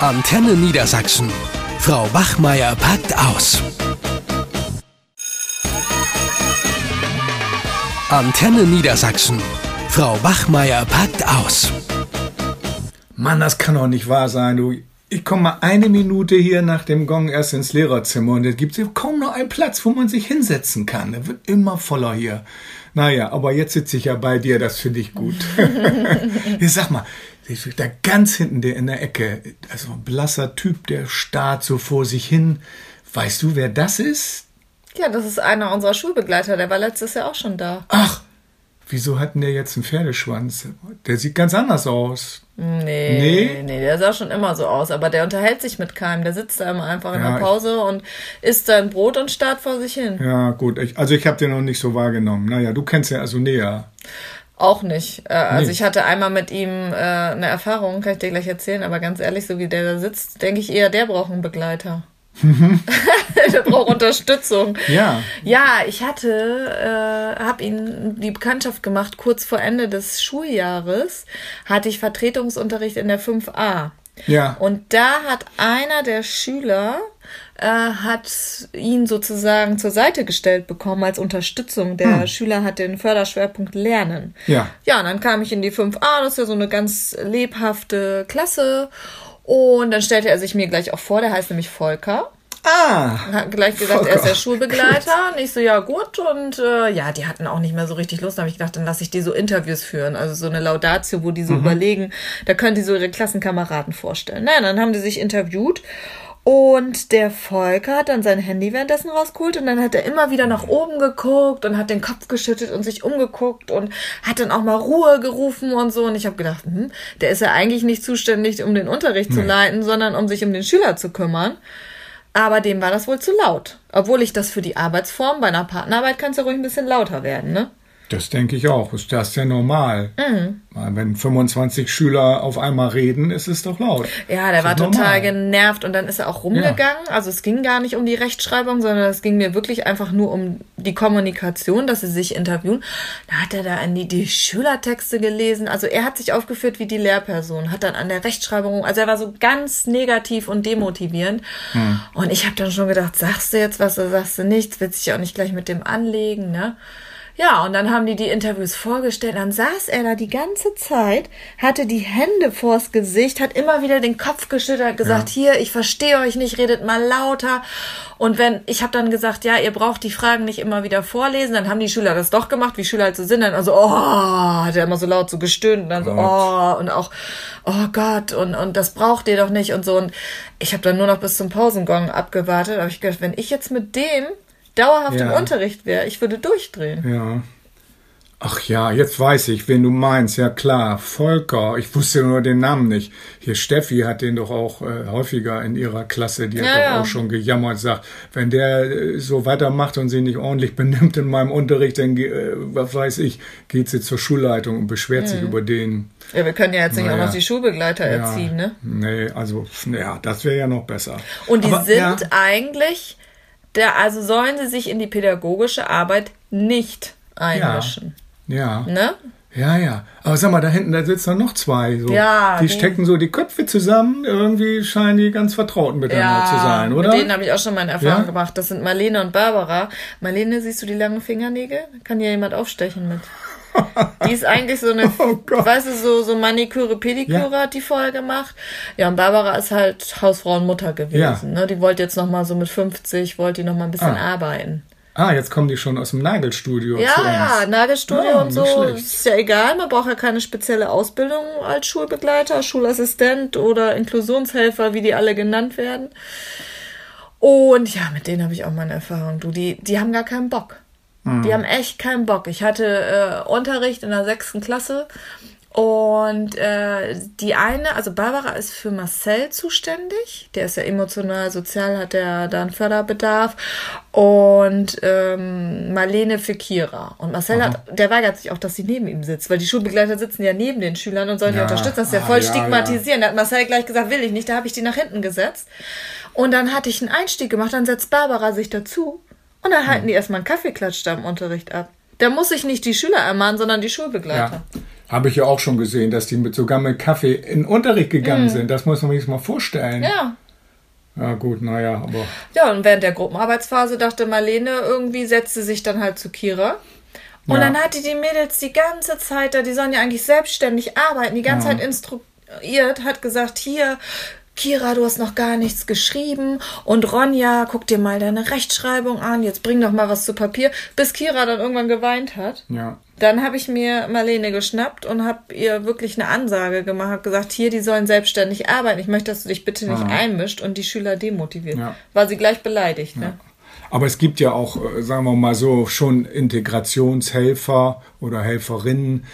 Antenne Niedersachsen. Frau Wachmeier packt aus. Antenne Niedersachsen. Frau Wachmeier packt aus. Mann, das kann doch nicht wahr sein, du. Ich komme mal eine Minute hier nach dem Gong erst ins Lehrerzimmer und es gibt kaum noch einen Platz, wo man sich hinsetzen kann. Der wird immer voller hier. Naja, aber jetzt sitze ich ja bei dir, das finde ich gut. sag mal, da ganz hinten der in der Ecke, also ein blasser Typ, der starrt so vor sich hin. Weißt du, wer das ist? Ja, das ist einer unserer Schulbegleiter, der war letztes Jahr auch schon da. Ach, wieso hat denn der jetzt einen Pferdeschwanz? Der sieht ganz anders aus. Nee, nee, nee, der sah schon immer so aus, aber der unterhält sich mit keinem. Der sitzt da immer einfach in der Pause und isst sein Brot und starrt vor sich hin. Ja, gut. Ich, also ich habe den noch nicht so wahrgenommen. Naja, du kennst ja also näher. Auch nicht. Äh, also nee. ich hatte einmal mit ihm äh, eine Erfahrung, kann ich dir gleich erzählen, aber ganz ehrlich, so wie der da sitzt, denke ich eher, der braucht einen Begleiter. der braucht Unterstützung. Ja. Ja, ich hatte, äh, habe ihn die Bekanntschaft gemacht, kurz vor Ende des Schuljahres hatte ich Vertretungsunterricht in der 5a. Ja. Und da hat einer der Schüler äh, hat ihn sozusagen zur Seite gestellt bekommen als Unterstützung. Der hm. Schüler hat den Förderschwerpunkt Lernen. Ja. Ja, und dann kam ich in die 5a, das ist ja so eine ganz lebhafte Klasse. Und dann stellte er sich mir gleich auch vor, der heißt nämlich Volker. Ah. Hat gleich gesagt, Volker. er ist der Schulbegleiter. Und ich so, ja gut. Und äh, ja, die hatten auch nicht mehr so richtig Lust. Da habe ich gedacht, dann lasse ich die so Interviews führen. Also so eine Laudatio, wo die so mhm. überlegen, da können die so ihre Klassenkameraden vorstellen. Naja, dann haben die sich interviewt. Und der Volker hat dann sein Handy währenddessen rausgeholt und dann hat er immer wieder nach oben geguckt und hat den Kopf geschüttet und sich umgeguckt und hat dann auch mal Ruhe gerufen und so. Und ich habe gedacht, hm, der ist ja eigentlich nicht zuständig, um den Unterricht nee. zu leiten, sondern um sich um den Schüler zu kümmern. Aber dem war das wohl zu laut. Obwohl ich das für die Arbeitsform bei einer Partnerarbeit kann es ja ruhig ein bisschen lauter werden, ne? Das denke ich auch. Ist das ja normal? Mhm. Wenn 25 Schüler auf einmal reden, ist es doch laut. Ja, der war total genervt und dann ist er auch rumgegangen. Ja. Also es ging gar nicht um die Rechtschreibung, sondern es ging mir wirklich einfach nur um die Kommunikation, dass sie sich interviewen. Da hat er da in die, die Schülertexte gelesen. Also er hat sich aufgeführt wie die Lehrperson, hat dann an der Rechtschreibung, also er war so ganz negativ und demotivierend. Mhm. Und ich habe dann schon gedacht, sagst du jetzt was oder sagst du nichts? Willst dich auch nicht gleich mit dem anlegen, ne? Ja, und dann haben die die Interviews vorgestellt. Dann saß er da die ganze Zeit, hatte die Hände vors Gesicht, hat immer wieder den Kopf geschüttelt, gesagt, ja. hier, ich verstehe euch nicht, redet mal lauter. Und wenn, ich habe dann gesagt, ja, ihr braucht die Fragen nicht immer wieder vorlesen, dann haben die Schüler das doch gemacht, wie Schüler halt so sind, dann also, oh, hat er immer so laut so gestöhnt und dann so, oh, und auch, oh Gott, und, und das braucht ihr doch nicht und so. Und ich habe dann nur noch bis zum Pausengong abgewartet, aber ich gedacht, wenn ich jetzt mit dem dauerhaft ja. im Unterricht wäre, ich würde durchdrehen. Ja. Ach ja, jetzt weiß ich, wen du meinst. Ja klar, Volker. Ich wusste nur den Namen nicht. Hier Steffi hat den doch auch äh, häufiger in ihrer Klasse. Die hat ja, doch ja. auch schon gejammert, sagt, wenn der äh, so weitermacht und sich nicht ordentlich benimmt in meinem Unterricht, dann, äh, was weiß ich, geht sie zur Schulleitung und beschwert mhm. sich über den. Ja, wir können ja jetzt nicht naja. auch noch die Schulbegleiter erziehen, ne? Nee, also, ja, das wäre ja noch besser. Und die Aber, sind eigentlich da, also sollen sie sich in die pädagogische Arbeit nicht einmischen. Ja. ja. Ne? Ja, ja. Aber sag mal, da hinten, da sitzen noch zwei. So. Ja. Die, die stecken so die Köpfe zusammen. Irgendwie scheinen die ganz vertraut miteinander ja, zu sein, oder? Mit denen habe ich auch schon meine Erfahrung ja? gemacht. Das sind Marlene und Barbara. Marlene, siehst du die langen Fingernägel? Kann hier jemand aufstechen mit? Die ist eigentlich so eine, oh weißt du, so, so Maniküre, Pediküre ja. hat die vorher gemacht. Ja, und Barbara ist halt Hausfrau und Mutter gewesen. Ja. Ne? Die wollte jetzt noch mal so mit 50, wollte die noch mal ein bisschen ah. arbeiten. Ah, jetzt kommen die schon aus dem Nagelstudio. Ja, ja, Nagelstudio ja, und so. Ist ja egal, man braucht ja keine spezielle Ausbildung als Schulbegleiter, Schulassistent oder Inklusionshelfer, wie die alle genannt werden. Und ja, mit denen habe ich auch meine Erfahrung. Du, die, die haben gar keinen Bock. Mhm. Die haben echt keinen Bock. Ich hatte äh, Unterricht in der sechsten Klasse und äh, die eine, also Barbara ist für Marcel zuständig. Der ist ja emotional, sozial, hat er da einen Förderbedarf. Und ähm, Marlene für Kira. Und Marcel Aha. hat, der weigert sich auch, dass sie neben ihm sitzt, weil die Schulbegleiter sitzen ja neben den Schülern und sollen ja. die unterstützen. Das ist ja ah, voll ja, stigmatisieren. Ja. Da hat Marcel gleich gesagt, will ich nicht, da habe ich die nach hinten gesetzt. Und dann hatte ich einen Einstieg gemacht, dann setzt Barbara sich dazu. Und dann halten die erstmal einen Kaffeeklatsch da im Unterricht ab. Da muss ich nicht die Schüler ermahnen, sondern die Schulbegleiter. Ja. Habe ich ja auch schon gesehen, dass die mit sogar mit Kaffee in Unterricht gegangen Mhm. sind. Das muss man sich mal vorstellen. Ja. Ja, gut, naja, aber. Ja, und während der Gruppenarbeitsphase dachte Marlene irgendwie, setzte sich dann halt zu Kira. Und Ja. dann hat die die Mädels die ganze Zeit da, die sollen ja eigentlich selbstständig arbeiten, die ganze Zeit instruiert, hat gesagt, hier, Kira, du hast noch gar nichts geschrieben und Ronja, guck dir mal deine Rechtschreibung an, jetzt bring doch mal was zu Papier, bis Kira dann irgendwann geweint hat. Ja. Dann habe ich mir Marlene geschnappt und habe ihr wirklich eine Ansage gemacht, habe gesagt, hier, die sollen selbstständig arbeiten. Ich möchte, dass du dich bitte nicht einmischt und die Schüler demotiviert. Ja. War sie gleich beleidigt, ne? Aber es gibt ja auch, äh, sagen wir mal so, schon Integrationshelfer oder Helferinnen,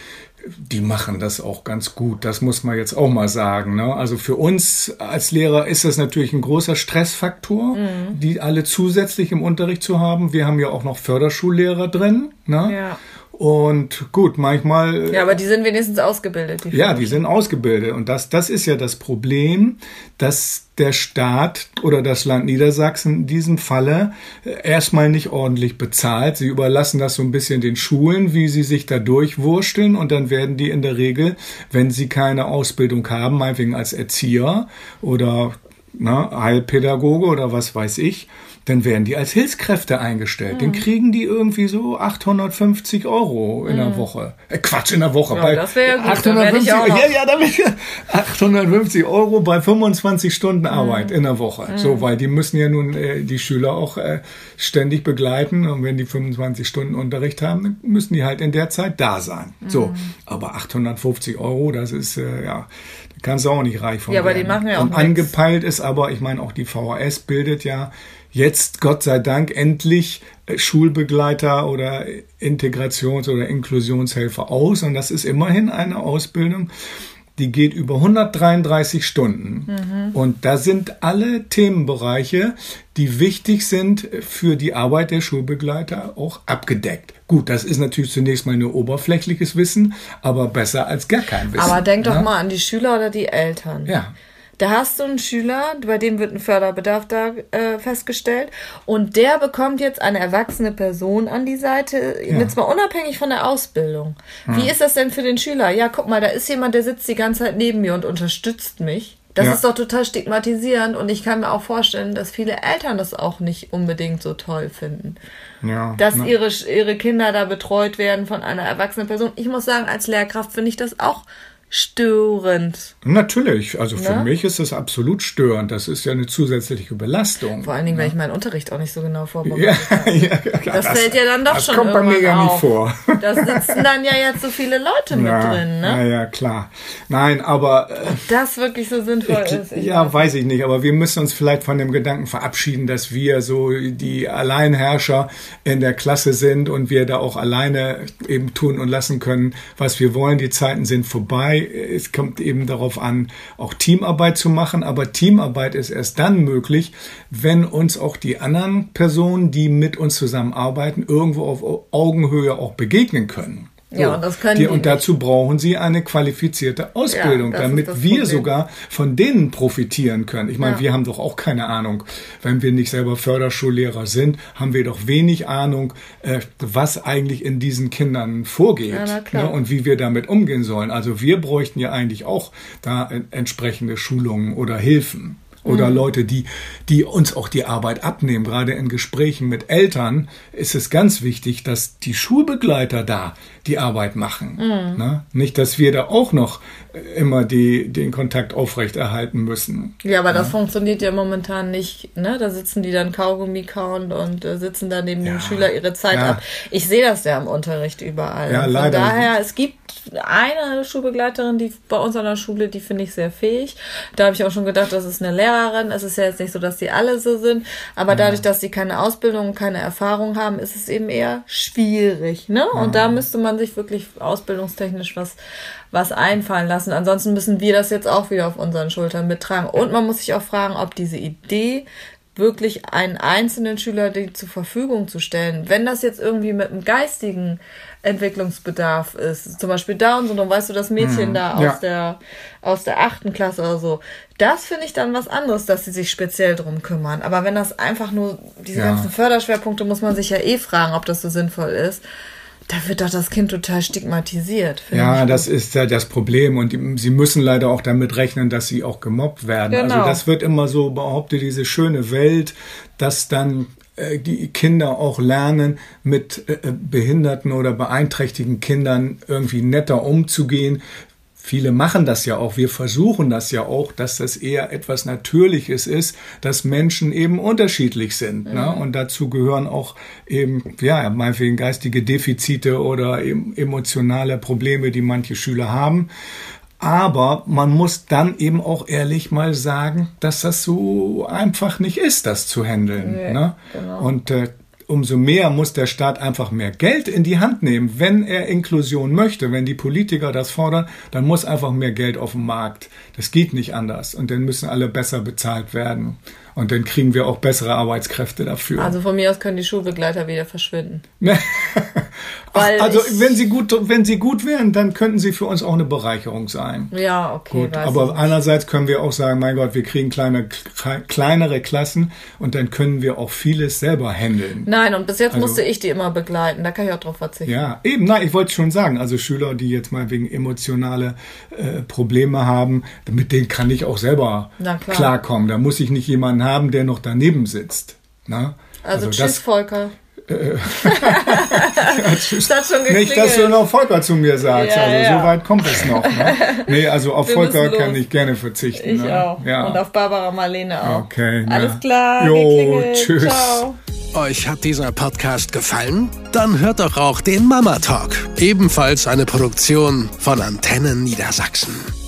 die machen das auch ganz gut. Das muss man jetzt auch mal sagen. Ne? Also für uns als Lehrer ist das natürlich ein großer Stressfaktor, Mhm. die alle zusätzlich im Unterricht zu haben. Wir haben ja auch noch Förderschullehrer drin. Ne? Ja. Und gut, manchmal Ja, aber die sind wenigstens ausgebildet. Die ja, die sind ausgebildet. Und das, das ist ja das Problem, dass der Staat oder das Land Niedersachsen in diesem Falle äh, erstmal nicht ordentlich bezahlt. Sie überlassen das so ein bisschen den Schulen, wie sie sich da durchwursteln. Und dann werden die in der Regel, wenn sie keine Ausbildung haben, meinetwegen als Erzieher oder na, Heilpädagoge oder was weiß ich, dann werden die als Hilfskräfte eingestellt. Dann kriegen die irgendwie so 850 Euro in der Woche. Äh, Quatsch, in der Woche. Ja, das wär ja gut, da werd ich auch noch. ja, ja, damit 850 Euro bei 25 Stunden Arbeit in der Woche. So, weil die müssen ja nun äh, die Schüler auch äh, ständig begleiten und wenn die 25 Stunden Unterricht haben, dann müssen die halt in der Zeit da sein. So, aber 850 Euro, das ist äh, ja, da kannst du auch nicht reich von Ja, aber die werden. machen ja auch Und nichts. angepeilt ist aber, ich meine, auch die VHS bildet ja jetzt Gott sei Dank endlich äh, Schulbegleiter oder Integrations- oder Inklusionshelfer aus. Und das ist immerhin eine Ausbildung, die geht über 133 Stunden. Mhm. Und da sind alle Themenbereiche, die wichtig sind für die Arbeit der Schulbegleiter, auch abgedeckt. Gut, das ist natürlich zunächst mal nur oberflächliches Wissen, aber besser als gar kein Wissen. Aber denk doch ne? mal an die Schüler oder die Eltern. Ja. Da hast du einen Schüler, bei dem wird ein Förderbedarf da äh, festgestellt und der bekommt jetzt eine erwachsene Person an die Seite, jetzt mal unabhängig von der Ausbildung. Wie ist das denn für den Schüler? Ja, guck mal, da ist jemand, der sitzt die ganze Zeit neben mir und unterstützt mich. Das Ja. ist doch total stigmatisierend und ich kann mir auch vorstellen, dass viele Eltern das auch nicht unbedingt so toll finden. Ja, Dass ne? ihre, ihre Kinder da betreut werden von einer erwachsenen Person. Ich muss sagen, als Lehrkraft finde ich das auch störend. Natürlich, also für Ne? mich ist das absolut störend. Das ist ja eine zusätzliche Belastung. Vor allen Dingen, weil ich meinen Unterricht auch nicht so genau vorbereite. Ja, ja, ja, Das, fällt ja dann doch das schon kommt bei mir irgendwann gar nicht vor. Da sitzen dann ja jetzt so viele Leute mit ja, drin, ja, ne? ja, klar. Nein, aber äh, Das wirklich so sinnvoll ist. Ich ja, weiß ich nicht, aber wir müssen uns vielleicht von dem Gedanken verabschieden, dass wir so die Alleinherrscher in der Klasse sind und wir da auch alleine eben tun und lassen können, was wir wollen. Die Zeiten sind vorbei. Es kommt eben darauf an, auch Teamarbeit zu machen, aber Teamarbeit ist erst dann möglich, wenn uns auch die anderen Personen, die mit uns zusammenarbeiten, irgendwo auf Augenhöhe auch begegnen können. Ja, und das können die, die Und dazu brauchen sie eine qualifizierte Ausbildung, ist damit wir sogar von denen profitieren können. Ich meine, Ja. wir haben doch auch keine Ahnung. Wenn wir nicht selber Förderschullehrer sind, haben wir doch wenig Ahnung, äh, was eigentlich in diesen Kindern vorgeht Ja, na klar. ne, und wie wir damit umgehen sollen. Also wir bräuchten ja eigentlich auch da entsprechende Schulungen oder Hilfen. Oder Mhm. Leute, die, die uns auch die Arbeit abnehmen. Gerade in Gesprächen mit Eltern ist es ganz wichtig, dass die Schulbegleiter da die Arbeit machen. Mhm. Ne? Nicht, dass wir da auch noch immer die, den Kontakt aufrechterhalten müssen. Ja, aber das funktioniert ja momentan nicht. Ne? Da sitzen die dann Kaugummi kauen und äh, sitzen da neben Ja. dem Schüler ihre Zeit Ja. ab. Ich sehe das ja im Unterricht überall. Ja, Von leider. daher, es gibt eine Schulbegleiterin, die bei uns an der Schule, die finde ich sehr fähig. Da habe ich auch schon gedacht, das ist eine Lehrerin. Es ist ja jetzt nicht so, dass die alle so sind, aber dadurch, dass die keine Ausbildung und keine Erfahrung haben, ist es eben eher schwierig. Ne? Und da müsste man sich wirklich ausbildungstechnisch was was einfallen lassen. Ansonsten müssen wir das jetzt auch wieder auf unseren Schultern mittragen. Und man muss sich auch fragen, ob diese Idee wirklich einen einzelnen Schüler die zur Verfügung zu stellen, wenn das jetzt irgendwie mit einem geistigen Entwicklungsbedarf ist, zum Beispiel Down-Syndrom, weißt du, das Mädchen da aus Mhm. Ja. der aus der achten Klasse oder so, das finde ich dann was anderes, dass sie sich speziell drum kümmern. Aber wenn das einfach nur diese Ja. ganzen Förderschwerpunkte, muss man sich ja eh fragen, ob das so sinnvoll ist. Da wird doch das Kind total stigmatisiert. Ja, das ist ja das Problem und die, sie müssen leider auch damit rechnen, dass sie auch gemobbt werden. Also genau. Also das wird immer so behauptet, diese schöne Welt, dass dann äh, die Kinder auch lernen, mit äh, behinderten oder beeinträchtigten Kindern irgendwie netter umzugehen. Viele machen das ja auch, wir versuchen das ja auch, dass das eher etwas Natürliches ist, dass Menschen eben unterschiedlich sind. Ne? Mhm. Ne? Und dazu gehören auch eben, ja, meinetwegen geistige Defizite oder eben emotionale Probleme, die manche Schüler haben. Aber man muss dann eben auch ehrlich mal sagen, dass das so einfach nicht ist, das zu handeln. Nee, ne? genau. Und äh, umso mehr muss der Staat einfach mehr Geld in die Hand nehmen, wenn er Inklusion möchte. Wenn die Politiker das fordern, dann muss einfach mehr Geld auf den Markt. Das geht nicht anders. Und dann müssen alle besser bezahlt werden. Und dann kriegen wir auch bessere Arbeitskräfte dafür. Also von mir aus können die Schulbegleiter wieder verschwinden. Ach, also wenn sie gut, wenn sie gut wären, dann könnten sie für uns auch eine Bereicherung sein. Ja, okay. Gut, aber einerseits können wir auch sagen, mein Gott, wir kriegen kleine, kleinere Klassen und dann können wir auch vieles selber handeln. Nein, und bis jetzt also, musste ich die immer begleiten. Da kann ich auch drauf verzichten. Ja, eben. Nein, ich wollte schon sagen, also Schüler, die jetzt mal wegen emotionale äh, Probleme haben, mit denen kann ich auch selber klar. klarkommen. Da muss ich nicht jemanden haben, der noch daneben sitzt. Na? Also, also tschüss, das, Volker. Äh, tschüss. Das schon nicht, dass du noch Volker zu mir sagst. Ja, also ja. so weit kommt es noch. Ne? Nee, also auf Wir Volker kann ich gerne verzichten. Ich ne? auch. Ja. Und auf Barbara Marlene auch. Okay. Alles klar. Jo, tschüss. Ciao. Euch hat dieser Podcast gefallen? Dann hört doch auch den Mama Talk. Ebenfalls eine Produktion von Antennen Niedersachsen.